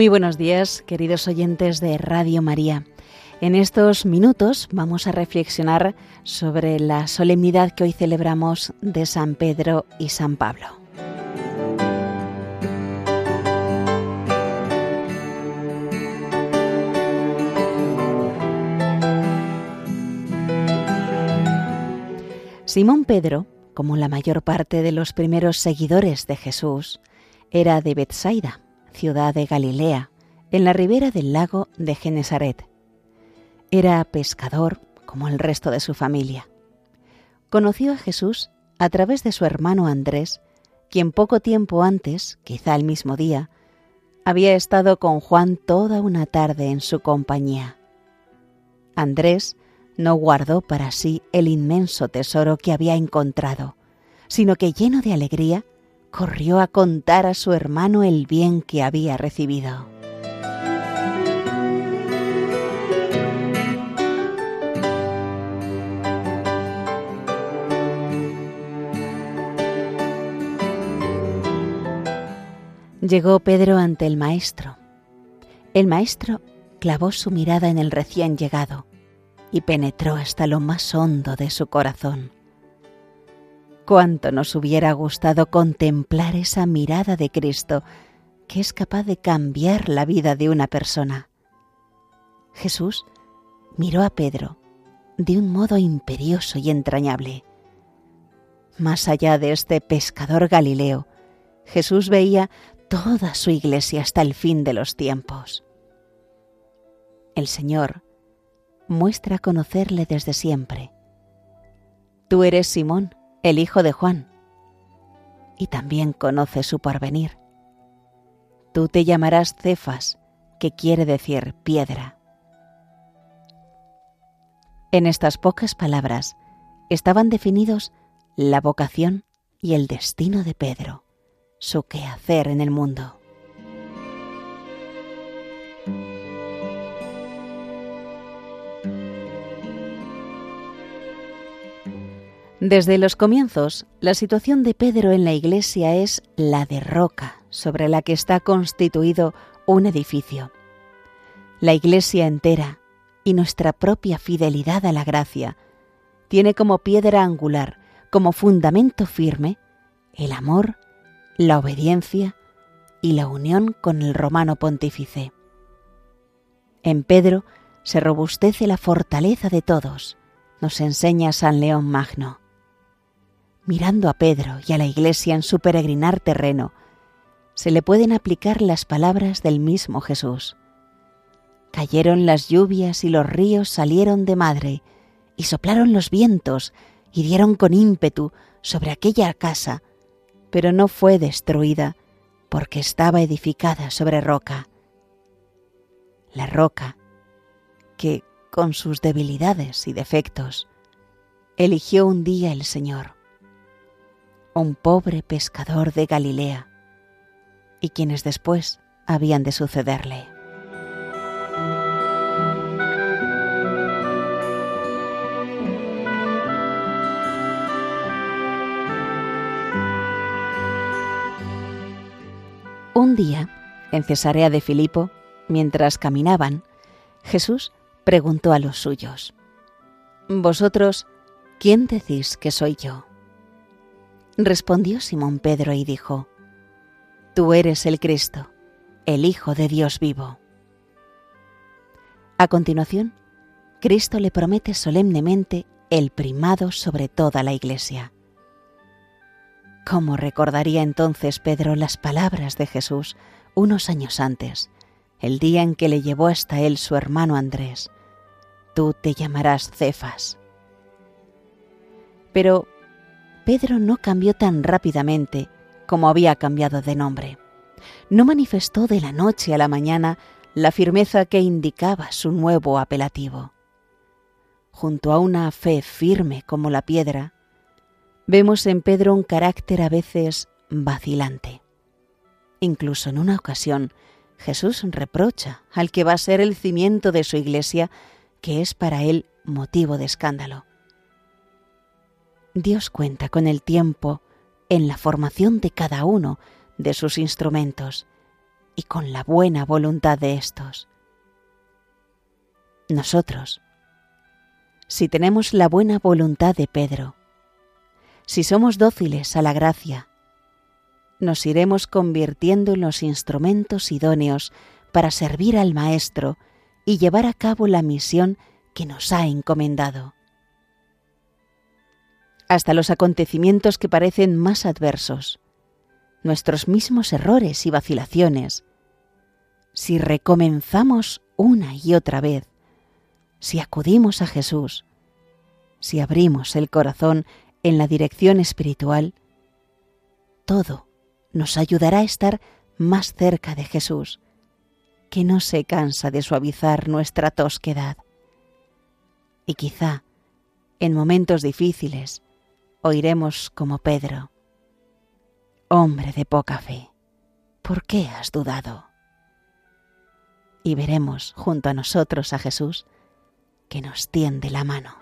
Muy buenos días, queridos oyentes de Radio María. En estos minutos vamos a reflexionar sobre la solemnidad que hoy celebramos de San Pedro y San Pablo. Simón Pedro, como la mayor parte de los primeros seguidores de Jesús, era de Bethsaida, ciudad de Galilea, en la ribera del lago de Genesaret. Era pescador como el resto de su familia. Conoció a Jesús a través de su hermano Andrés, quien poco tiempo antes, quizá el mismo día, había estado con Juan toda una tarde en su compañía. Andrés no guardó para sí el inmenso tesoro que había encontrado, sino que lleno de alegría corrió a contar a su hermano el bien que había recibido. Llegó Pedro ante el maestro. El maestro clavó su mirada en el recién llegado y penetró hasta lo más hondo de su corazón. Cuánto nos hubiera gustado contemplar esa mirada de Cristo que es capaz de cambiar la vida de una persona. Jesús miró a Pedro de un modo imperioso y entrañable. Más allá de este pescador Galileo, Jesús veía toda su iglesia hasta el fin de los tiempos. El Señor muestra conocerle desde siempre. Tú eres Simón, el hijo de Juan, y también conoce su porvenir. Tú te llamarás Cefas, que quiere decir piedra. En estas pocas palabras estaban definidos la vocación y el destino de Pedro, su quehacer en el mundo. Desde los comienzos, la situación de Pedro en la iglesia es la de roca sobre la que está constituido un edificio. La iglesia entera y nuestra propia fidelidad a la gracia tiene como piedra angular, como fundamento firme, el amor, la obediencia y la unión con el romano pontífice. En Pedro se robustece la fortaleza de todos, nos enseña San León Magno mirando a Pedro y a la Iglesia en su peregrinar terreno, se le pueden aplicar las palabras del mismo Jesús. Cayeron las lluvias y los ríos salieron de madre, y soplaron los vientos y dieron con ímpetu sobre aquella casa, pero no fue destruida porque estaba edificada sobre roca. La roca que, con sus debilidades y defectos, eligió un día el Señor un pobre pescador de Galilea, y quienes después habían de sucederle. Un día, en Cesarea de Filipo, mientras caminaban, Jesús preguntó a los suyos, Vosotros, ¿quién decís que soy yo? Respondió Simón Pedro y dijo, Tú eres el Cristo, el Hijo de Dios vivo. A continuación, Cristo le promete solemnemente el primado sobre toda la Iglesia. ¿Cómo recordaría entonces Pedro las palabras de Jesús unos años antes, el día en que le llevó hasta él su hermano Andrés? Tú te llamarás Cefas. Pero Pedro no cambió tan rápidamente como había cambiado de nombre. No manifestó de la noche a la mañana la firmeza que indicaba su nuevo apelativo. Junto a una fe firme como la piedra, vemos en Pedro un carácter a veces vacilante. Incluso en una ocasión, Jesús reprocha al que va a ser el cimiento de su iglesia que es para él motivo de escándalo. Dios cuenta con el tiempo en la formación de cada uno de sus instrumentos y con la buena voluntad de éstos. Nosotros, si tenemos la buena voluntad de Pedro, si somos dóciles a la gracia, nos iremos convirtiendo en los instrumentos idóneos para servir al Maestro y llevar a cabo la misión que nos ha encomendado. Hasta los acontecimientos que parecen más adversos, nuestros mismos errores y vacilaciones, si recomenzamos una y otra vez, si acudimos a Jesús, si abrimos el corazón en la dirección espiritual, todo nos ayudará a estar más cerca de Jesús, que no se cansa de suavizar nuestra tosquedad. Y quizá, en momentos difíciles, oiremos como Pedro, Hombre de poca fe, ¿por qué has dudado? Y veremos junto a nosotros a Jesús que nos tiende la mano.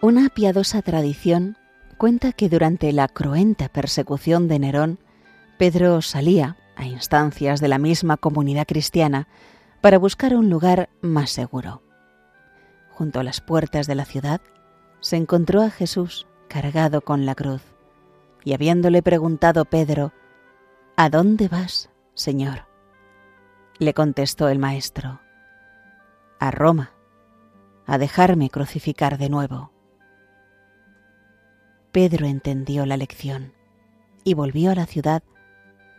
Una piadosa tradición cuenta que durante la cruenta persecución de Nerón, Pedro salía, a instancias de la misma comunidad cristiana, para buscar un lugar más seguro. Junto a las puertas de la ciudad, se encontró a Jesús cargado con la cruz, y habiéndole preguntado Pedro, ¿A dónde vas, Señor? Le contestó el Maestro, a Roma, a dejarme crucificar de nuevo. Pedro entendió la lección y volvió a la ciudad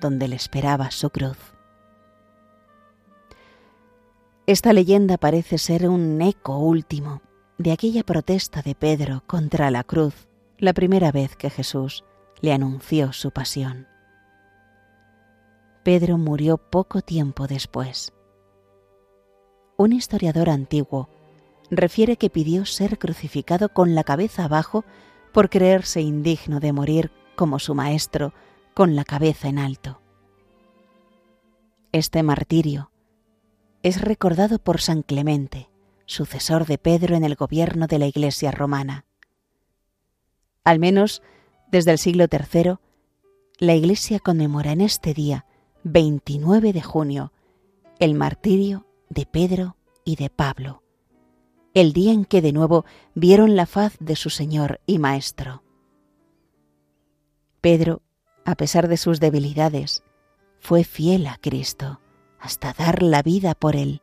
donde le esperaba su cruz. Esta leyenda parece ser un eco último de aquella protesta de Pedro contra la cruz la primera vez que Jesús le anunció su pasión. Pedro murió poco tiempo después. Un historiador antiguo refiere que pidió ser crucificado con la cabeza abajo por creerse indigno de morir como su maestro con la cabeza en alto. Este martirio es recordado por San Clemente, sucesor de Pedro en el gobierno de la Iglesia romana. Al menos desde el siglo III, la Iglesia conmemora en este día, 29 de junio, el martirio de Pedro y de Pablo el día en que de nuevo vieron la faz de su Señor y Maestro. Pedro, a pesar de sus debilidades, fue fiel a Cristo hasta dar la vida por Él.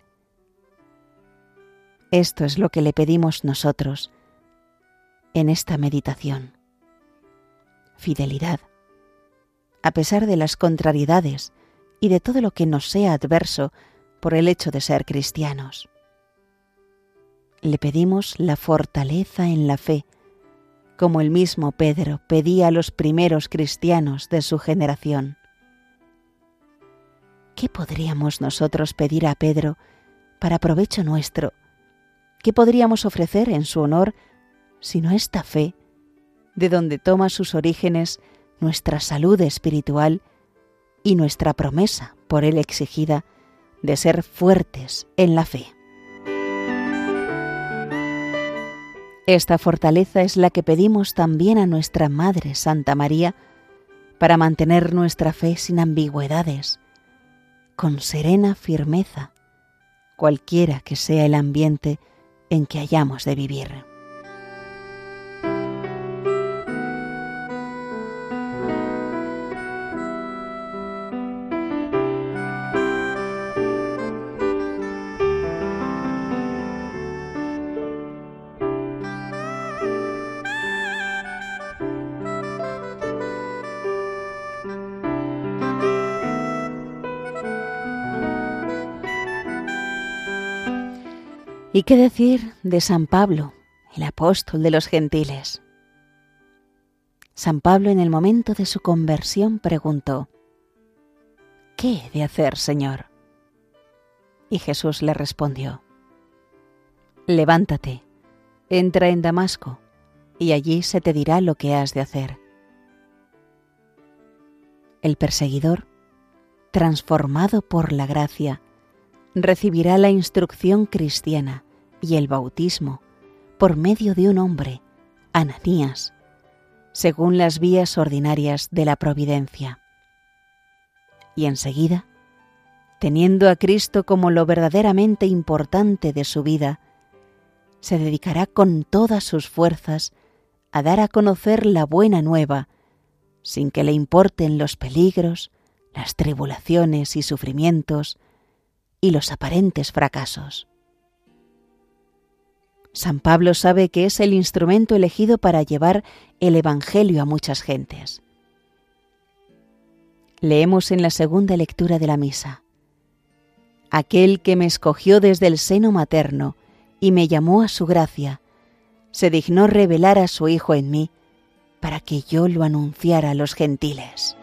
Esto es lo que le pedimos nosotros en esta meditación. Fidelidad, a pesar de las contrariedades y de todo lo que nos sea adverso por el hecho de ser cristianos le pedimos la fortaleza en la fe, como el mismo Pedro pedía a los primeros cristianos de su generación. ¿Qué podríamos nosotros pedir a Pedro para provecho nuestro? ¿Qué podríamos ofrecer en su honor sino esta fe, de donde toma sus orígenes nuestra salud espiritual y nuestra promesa por él exigida de ser fuertes en la fe? Esta fortaleza es la que pedimos también a nuestra Madre Santa María para mantener nuestra fe sin ambigüedades, con serena firmeza, cualquiera que sea el ambiente en que hayamos de vivir. ¿Y qué decir de San Pablo, el apóstol de los gentiles? San Pablo en el momento de su conversión preguntó, ¿Qué he de hacer, Señor? Y Jesús le respondió, Levántate, entra en Damasco, y allí se te dirá lo que has de hacer. El perseguidor, transformado por la gracia, recibirá la instrucción cristiana y el bautismo por medio de un hombre, Ananías, según las vías ordinarias de la providencia. Y enseguida, teniendo a Cristo como lo verdaderamente importante de su vida, se dedicará con todas sus fuerzas a dar a conocer la buena nueva, sin que le importen los peligros, las tribulaciones y sufrimientos, y los aparentes fracasos. San Pablo sabe que es el instrumento elegido para llevar el Evangelio a muchas gentes. Leemos en la segunda lectura de la misa. Aquel que me escogió desde el seno materno y me llamó a su gracia, se dignó revelar a su Hijo en mí para que yo lo anunciara a los gentiles.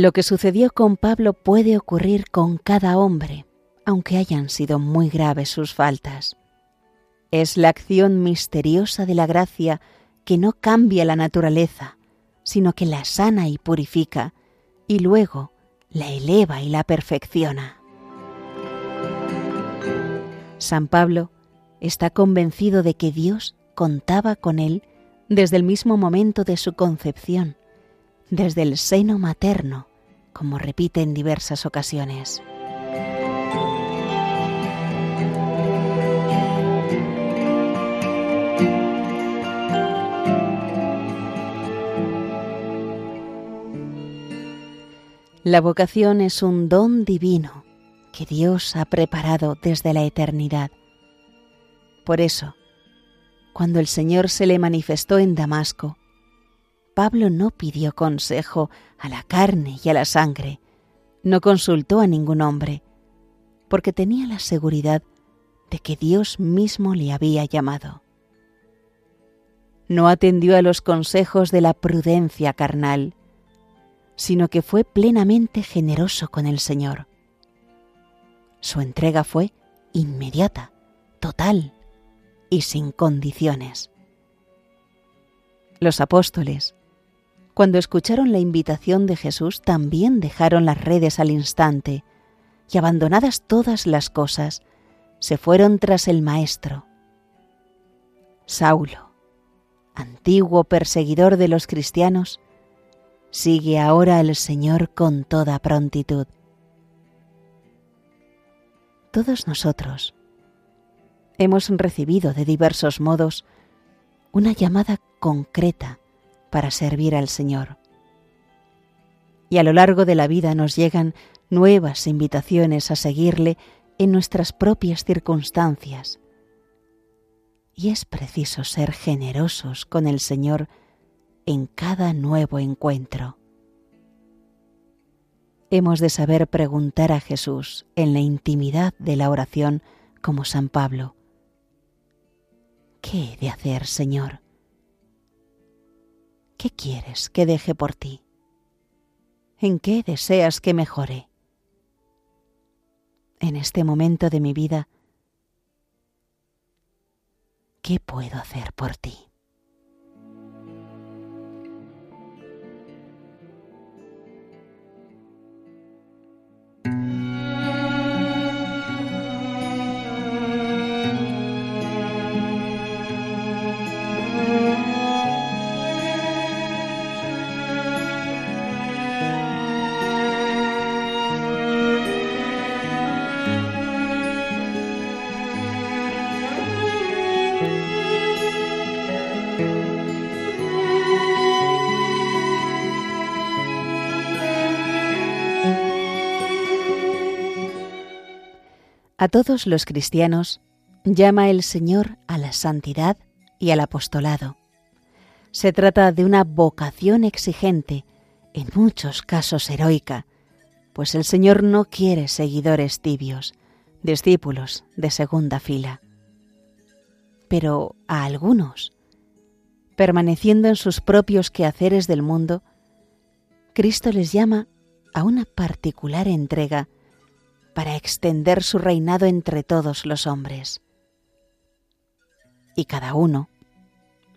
Lo que sucedió con Pablo puede ocurrir con cada hombre, aunque hayan sido muy graves sus faltas. Es la acción misteriosa de la gracia que no cambia la naturaleza, sino que la sana y purifica, y luego la eleva y la perfecciona. San Pablo está convencido de que Dios contaba con él desde el mismo momento de su concepción, desde el seno materno, como repite en diversas ocasiones. La vocación es un don divino que Dios ha preparado desde la eternidad. Por eso, cuando el Señor se le manifestó en Damasco, Pablo no pidió consejo a la carne y a la sangre, no consultó a ningún hombre, porque tenía la seguridad de que Dios mismo le había llamado. No atendió a los consejos de la prudencia carnal, sino que fue plenamente generoso con el Señor. Su entrega fue inmediata, total y sin condiciones. Los apóstoles, cuando escucharon la invitación de Jesús, también dejaron las redes al instante y abandonadas todas las cosas, se fueron tras el Maestro. Saulo, antiguo perseguidor de los cristianos, sigue ahora al Señor con toda prontitud. Todos nosotros hemos recibido de diversos modos una llamada concreta para servir al Señor. Y a lo largo de la vida nos llegan nuevas invitaciones a seguirle en nuestras propias circunstancias. Y es preciso ser generosos con el Señor en cada nuevo encuentro. Hemos de saber preguntar a Jesús en la intimidad de la oración como San Pablo. ¿Qué he de hacer, Señor? ¿Qué quieres que deje por ti? ¿En qué deseas que mejore? En este momento de mi vida, ¿qué puedo hacer por ti? A todos los cristianos llama el Señor a la santidad y al apostolado. Se trata de una vocación exigente, en muchos casos heroica, pues el Señor no quiere seguidores tibios, discípulos de segunda fila. Pero a algunos, permaneciendo en sus propios quehaceres del mundo, Cristo les llama a una particular entrega para extender su reinado entre todos los hombres. Y cada uno,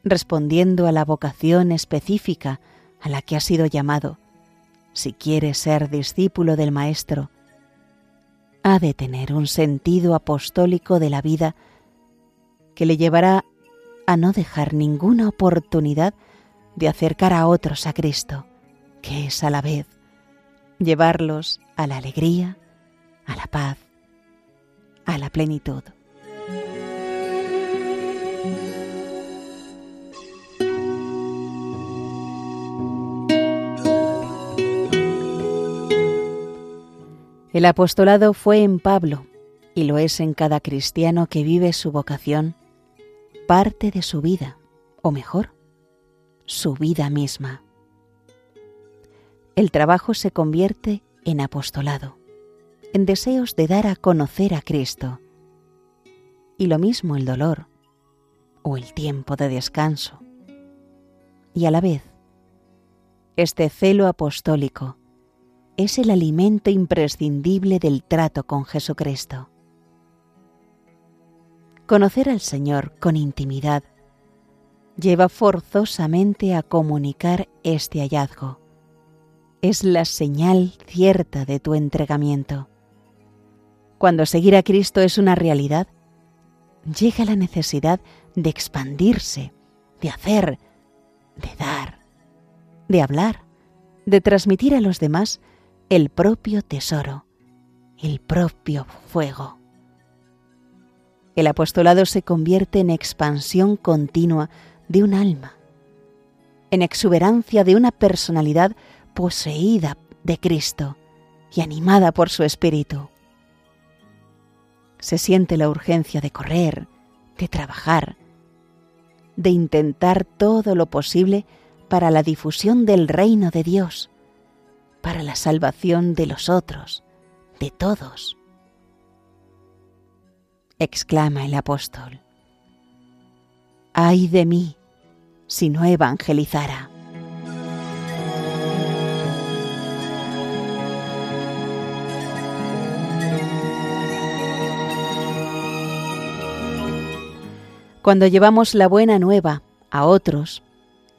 respondiendo a la vocación específica a la que ha sido llamado, si quiere ser discípulo del Maestro, ha de tener un sentido apostólico de la vida que le llevará a no dejar ninguna oportunidad de acercar a otros a Cristo, que es a la vez llevarlos a la alegría, a la paz, a la plenitud. El apostolado fue en Pablo, y lo es en cada cristiano que vive su vocación, parte de su vida, o mejor, su vida misma. El trabajo se convierte en apostolado, en deseos de dar a conocer a Cristo. Y lo mismo el dolor o el tiempo de descanso. Y a la vez, este celo apostólico es el alimento imprescindible del trato con Jesucristo. Conocer al Señor con intimidad lleva forzosamente a comunicar este hallazgo. Es la señal cierta de tu entregamiento. Cuando seguir a Cristo es una realidad, llega la necesidad de expandirse, de hacer, de dar, de hablar, de transmitir a los demás el propio tesoro, el propio fuego. El apostolado se convierte en expansión continua de un alma, en exuberancia de una personalidad poseída de Cristo y animada por su espíritu. Se siente la urgencia de correr, de trabajar, de intentar todo lo posible para la difusión del reino de Dios, para la salvación de los otros, de todos. Exclama el apóstol. Ay de mí si no evangelizara. Cuando llevamos la buena nueva a otros,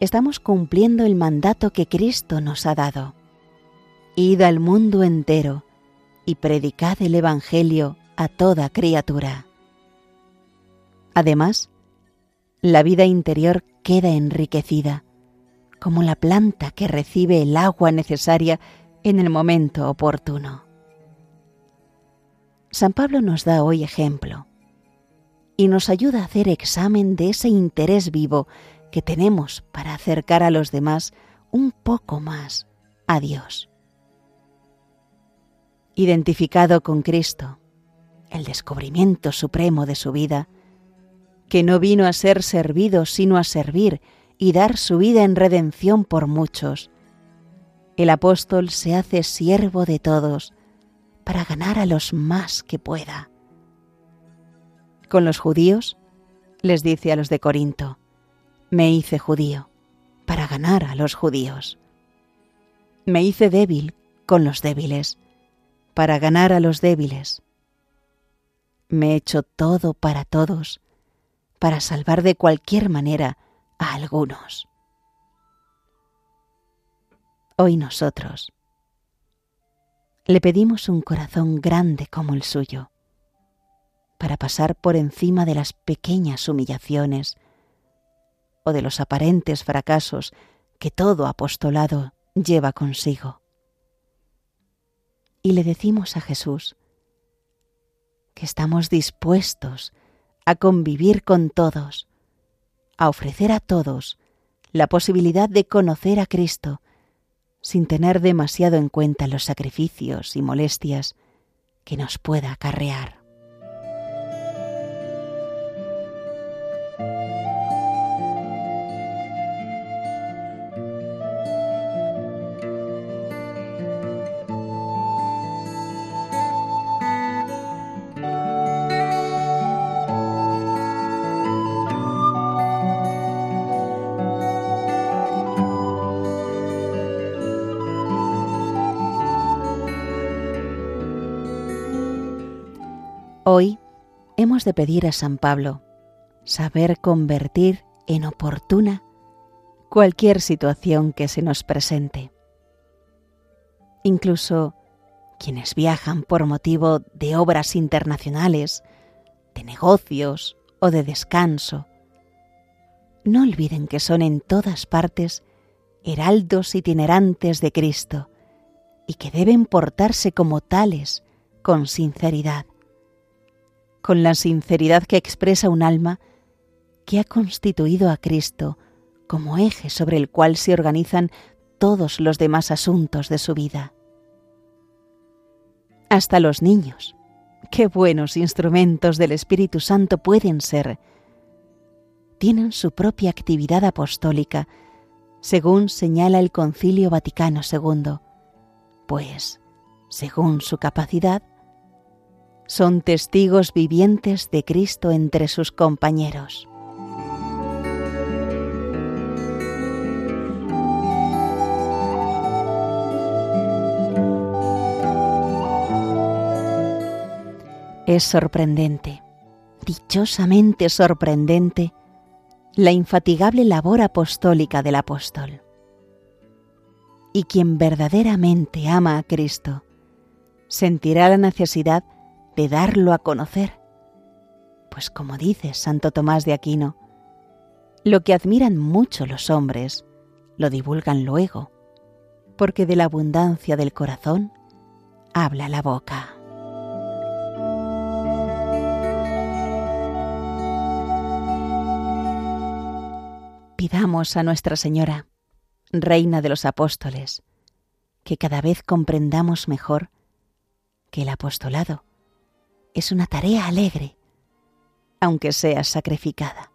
estamos cumpliendo el mandato que Cristo nos ha dado. Id al mundo entero y predicad el Evangelio a toda criatura. Además, la vida interior queda enriquecida, como la planta que recibe el agua necesaria en el momento oportuno. San Pablo nos da hoy ejemplo y nos ayuda a hacer examen de ese interés vivo que tenemos para acercar a los demás un poco más a Dios identificado con Cristo, el descubrimiento supremo de su vida, que no vino a ser servido sino a servir y dar su vida en redención por muchos. El apóstol se hace siervo de todos para ganar a los más que pueda. Con los judíos, les dice a los de Corinto, me hice judío para ganar a los judíos. Me hice débil con los débiles para ganar a los débiles. Me he hecho todo para todos, para salvar de cualquier manera a algunos. Hoy nosotros le pedimos un corazón grande como el suyo, para pasar por encima de las pequeñas humillaciones o de los aparentes fracasos que todo apostolado lleva consigo y le decimos a Jesús que estamos dispuestos a convivir con todos, a ofrecer a todos la posibilidad de conocer a Cristo sin tener demasiado en cuenta los sacrificios y molestias que nos pueda acarrear. Hemos de pedir a San Pablo saber convertir en oportuna cualquier situación que se nos presente. Incluso quienes viajan por motivo de obras internacionales, de negocios o de descanso, no olviden que son en todas partes heraldos itinerantes de Cristo y que deben portarse como tales con sinceridad, con la sinceridad que expresa un alma que ha constituido a Cristo como eje sobre el cual se organizan todos los demás asuntos de su vida. Hasta los niños, qué buenos instrumentos del Espíritu Santo pueden ser, tienen su propia actividad apostólica, según señala el Concilio Vaticano II, pues, según su capacidad, son testigos vivientes de Cristo entre sus compañeros. Es sorprendente, dichosamente sorprendente, la infatigable labor apostólica del apóstol. Y quien verdaderamente ama a Cristo, sentirá la necesidad de darlo a conocer, pues como dice Santo Tomás de Aquino, lo que admiran mucho los hombres, lo divulgan luego, porque de la abundancia del corazón habla la boca. Pidamos a Nuestra Señora, Reina de los Apóstoles, que cada vez comprendamos mejor que el apostolado es una tarea alegre, aunque sea sacrificada,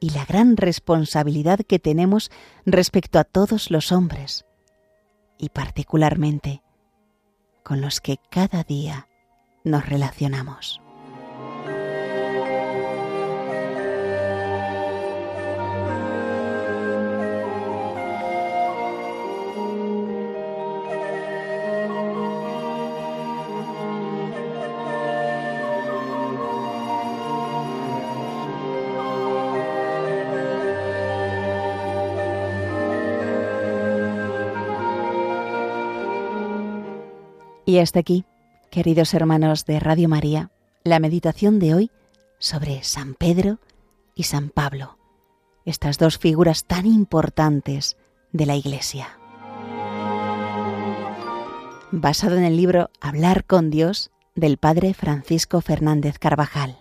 y la gran responsabilidad que tenemos respecto a todos los hombres, y particularmente con los que cada día nos relacionamos. Y hasta aquí, queridos hermanos de Radio María, la meditación de hoy sobre San Pedro y San Pablo, estas dos figuras tan importantes de la Iglesia. Basado en el libro Hablar con Dios del Padre Francisco Fernández Carvajal.